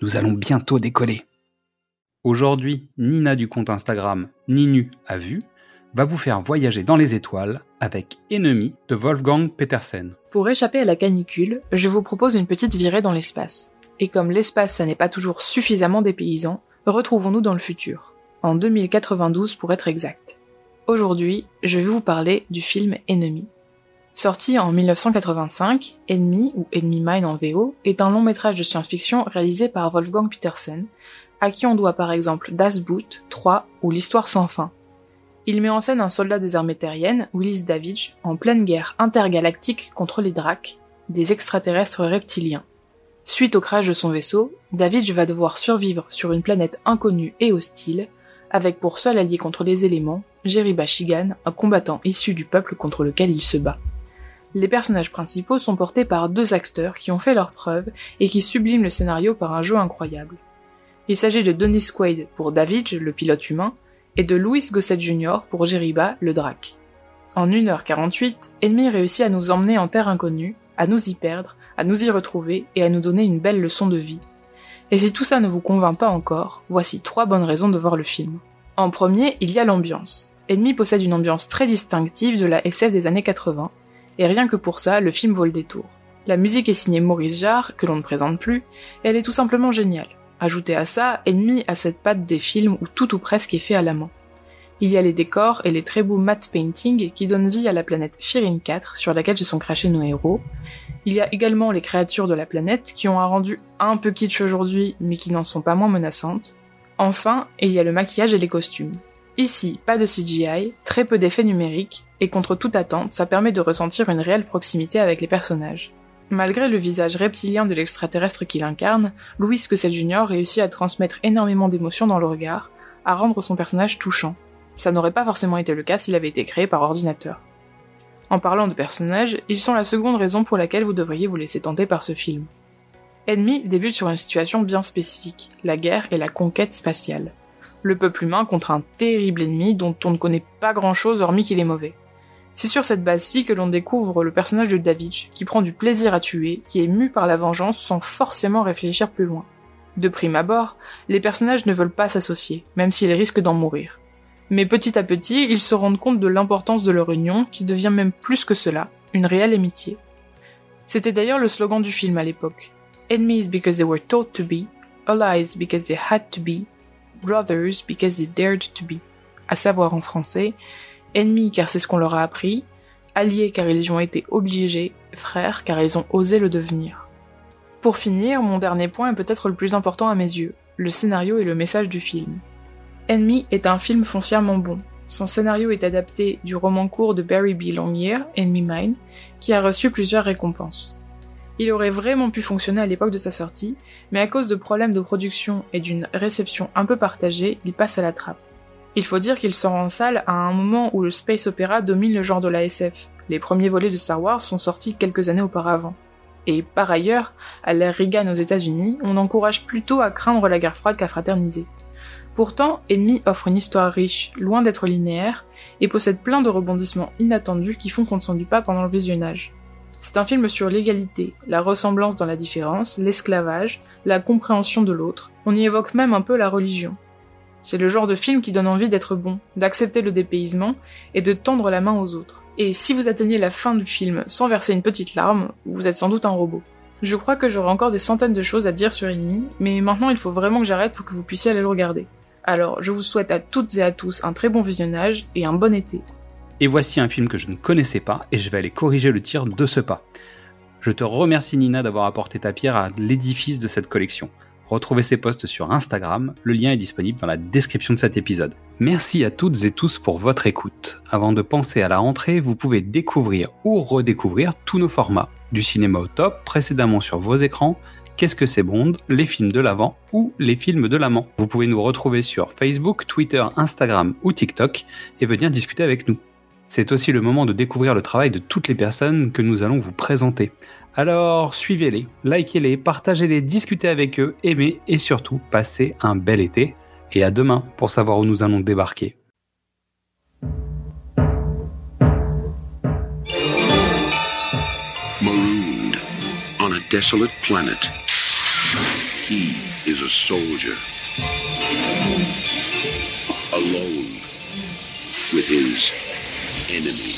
nous allons bientôt décoller. Aujourd'hui, Nina du compte Instagram Ninu a vu va vous faire voyager dans les étoiles avec Ennemi de Wolfgang Petersen. Pour échapper à la canicule, je vous propose une petite virée dans l'espace. Et comme l'espace ça n'est pas toujours suffisamment dépaysant, retrouvons-nous dans le futur, en 2092 pour être exact. Aujourd'hui, je vais vous parler du film Ennemi. Sorti en 1985, Enemy ou Enemy Mine en VO est un long métrage de science-fiction réalisé par Wolfgang Petersen, à qui on doit par exemple Das Boot, 3 ou L'Histoire sans fin. Il met en scène un soldat des armées terriennes, Willis Davidge, en pleine guerre intergalactique contre les Dracs, des extraterrestres reptiliens. Suite au crash de son vaisseau, Davidge va devoir survivre sur une planète inconnue et hostile, avec pour seul allié contre les éléments, Jerry Bashigan, un combattant issu du peuple contre lequel il se bat. Les personnages principaux sont portés par deux acteurs qui ont fait leurs preuves et qui subliment le scénario par un jeu incroyable. Il s'agit de Dennis Quaid pour David, le pilote humain, et de Louis Gossett Jr. pour Jeriba, le drac. En 1h48, Ennemi réussit à nous emmener en terre inconnue, à nous y perdre, à nous y retrouver et à nous donner une belle leçon de vie. Et si tout ça ne vous convainc pas encore, voici trois bonnes raisons de voir le film. En premier, il y a l'ambiance. Ennemi possède une ambiance très distinctive de la SF des années 80, et rien que pour ça, le film vaut le détour. La musique est signée Maurice Jarre, que l'on ne présente plus, et elle est tout simplement géniale. Ajoutez à ça, Ennemi à cette patte des films où tout ou presque est fait à la main. Il y a les décors et les très beaux matte painting qui donnent vie à la planète Firin 4 sur laquelle se sont crachés nos héros. Il y a également les créatures de la planète qui ont un rendu un peu kitsch aujourd'hui mais qui n'en sont pas moins menaçantes. Enfin, il y a le maquillage et les costumes. Ici, pas de CGI, très peu d'effets numériques, et contre toute attente, ça permet de ressentir une réelle proximité avec les personnages. Malgré le visage reptilien de l'extraterrestre qu'il incarne, Louis Gossett Jr. réussit à transmettre énormément d'émotions dans le regard, à rendre son personnage touchant. Ça n'aurait pas forcément été le cas s'il avait été créé par ordinateur. En parlant de personnages, ils sont la seconde raison pour laquelle vous devriez vous laisser tenter par ce film. Ennemi débute sur une situation bien spécifique, la guerre et la conquête spatiale le peuple humain contre un terrible ennemi dont on ne connaît pas grand chose hormis qu'il est mauvais. C'est sur cette base-ci que l'on découvre le personnage de David, qui prend du plaisir à tuer, qui est mu par la vengeance sans forcément réfléchir plus loin. De prime abord, les personnages ne veulent pas s'associer, même s'ils risquent d'en mourir. Mais petit à petit, ils se rendent compte de l'importance de leur union, qui devient même plus que cela, une réelle amitié. C'était d'ailleurs le slogan du film à l'époque. Enemies because they were taught to be, allies because they had to be, brothers because they dared to be, à savoir en français, ennemis car c'est ce qu'on leur a appris, alliés car ils y ont été obligés, frères car ils ont osé le devenir. Pour finir, mon dernier point est peut-être le plus important à mes yeux, le scénario et le message du film. Enemy est un film foncièrement bon. Son scénario est adapté du roman court de Barry B. Longyear, Enemy Mine, qui a reçu plusieurs récompenses. Il aurait vraiment pu fonctionner à l'époque de sa sortie, mais à cause de problèmes de production et d'une réception un peu partagée, il passe à la trappe. Il faut dire qu'il sort en salle à un moment où le space opéra domine le genre de la SF. Les premiers volets de Star Wars sont sortis quelques années auparavant. Et par ailleurs, à l'ère Reagan aux États-Unis, on encourage plutôt à craindre la guerre froide qu'à fraterniser. Pourtant, Enemy offre une histoire riche, loin d'être linéaire, et possède plein de rebondissements inattendus qui font qu'on ne s'ennuie pas pendant le visionnage. C'est un film sur l'égalité, la ressemblance dans la différence, l'esclavage, la compréhension de l'autre. On y évoque même un peu la religion. C'est le genre de film qui donne envie d'être bon, d'accepter le dépaysement et de tendre la main aux autres. Et si vous atteignez la fin du film sans verser une petite larme, vous êtes sans doute un robot. Je crois que j'aurai encore des centaines de choses à dire sur Enemy, mais maintenant il faut vraiment que j'arrête pour que vous puissiez aller le regarder. Alors je vous souhaite à toutes et à tous un très bon visionnage et un bon été. Et voici un film que je ne connaissais pas et je vais aller corriger le tir de ce pas. Je te remercie Nina d'avoir apporté ta pierre à l'édifice de cette collection. Retrouvez ces posts sur Instagram, le lien est disponible dans la description de cet épisode. Merci à toutes et tous pour votre écoute. Avant de penser à la rentrée, vous pouvez découvrir ou redécouvrir tous nos formats. Du cinéma au top, précédemment sur vos écrans, Qu'est-ce que c'est Bond, les films de l'avant ou les films de l'amant. Vous pouvez nous retrouver sur Facebook, Twitter, Instagram ou TikTok et venir discuter avec nous. C'est aussi le moment de découvrir le travail de toutes les personnes que nous allons vous présenter. Alors suivez-les, likez-les, partagez-les, discutez avec eux, aimez et surtout passez un bel été. Et à demain pour savoir où nous allons débarquer. Marooned on a desolate he is a soldier. Alone with his enemy.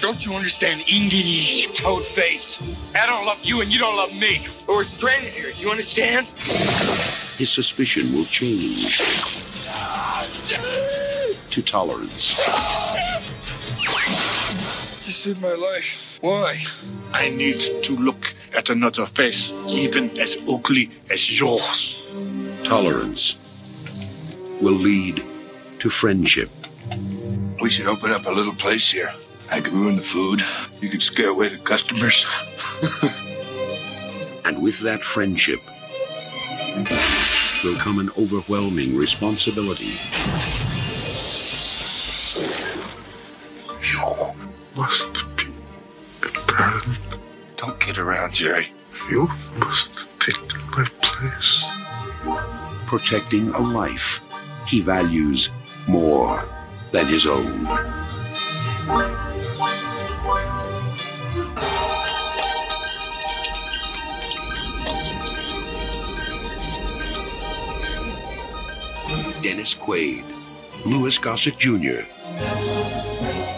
Don't you understand English, toad face? I don't love you and you don't love me. We're stranded here, you understand? His suspicion will change to tolerance. You saved my life. Why? I need to look at another face, even as ugly as yours. Tolerance will lead to friendship. We should open up a little place here. I could ruin the food. You could scare away the customers. And with that friendship will come an overwhelming responsibility. You must be a parent. Don't get around, Jerry. You must take my place. protecting a life he values more than his own. Dennis Quaid, Louis Gossett Jr.,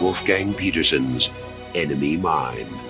Wolfgang Peterson's Enemy Mine.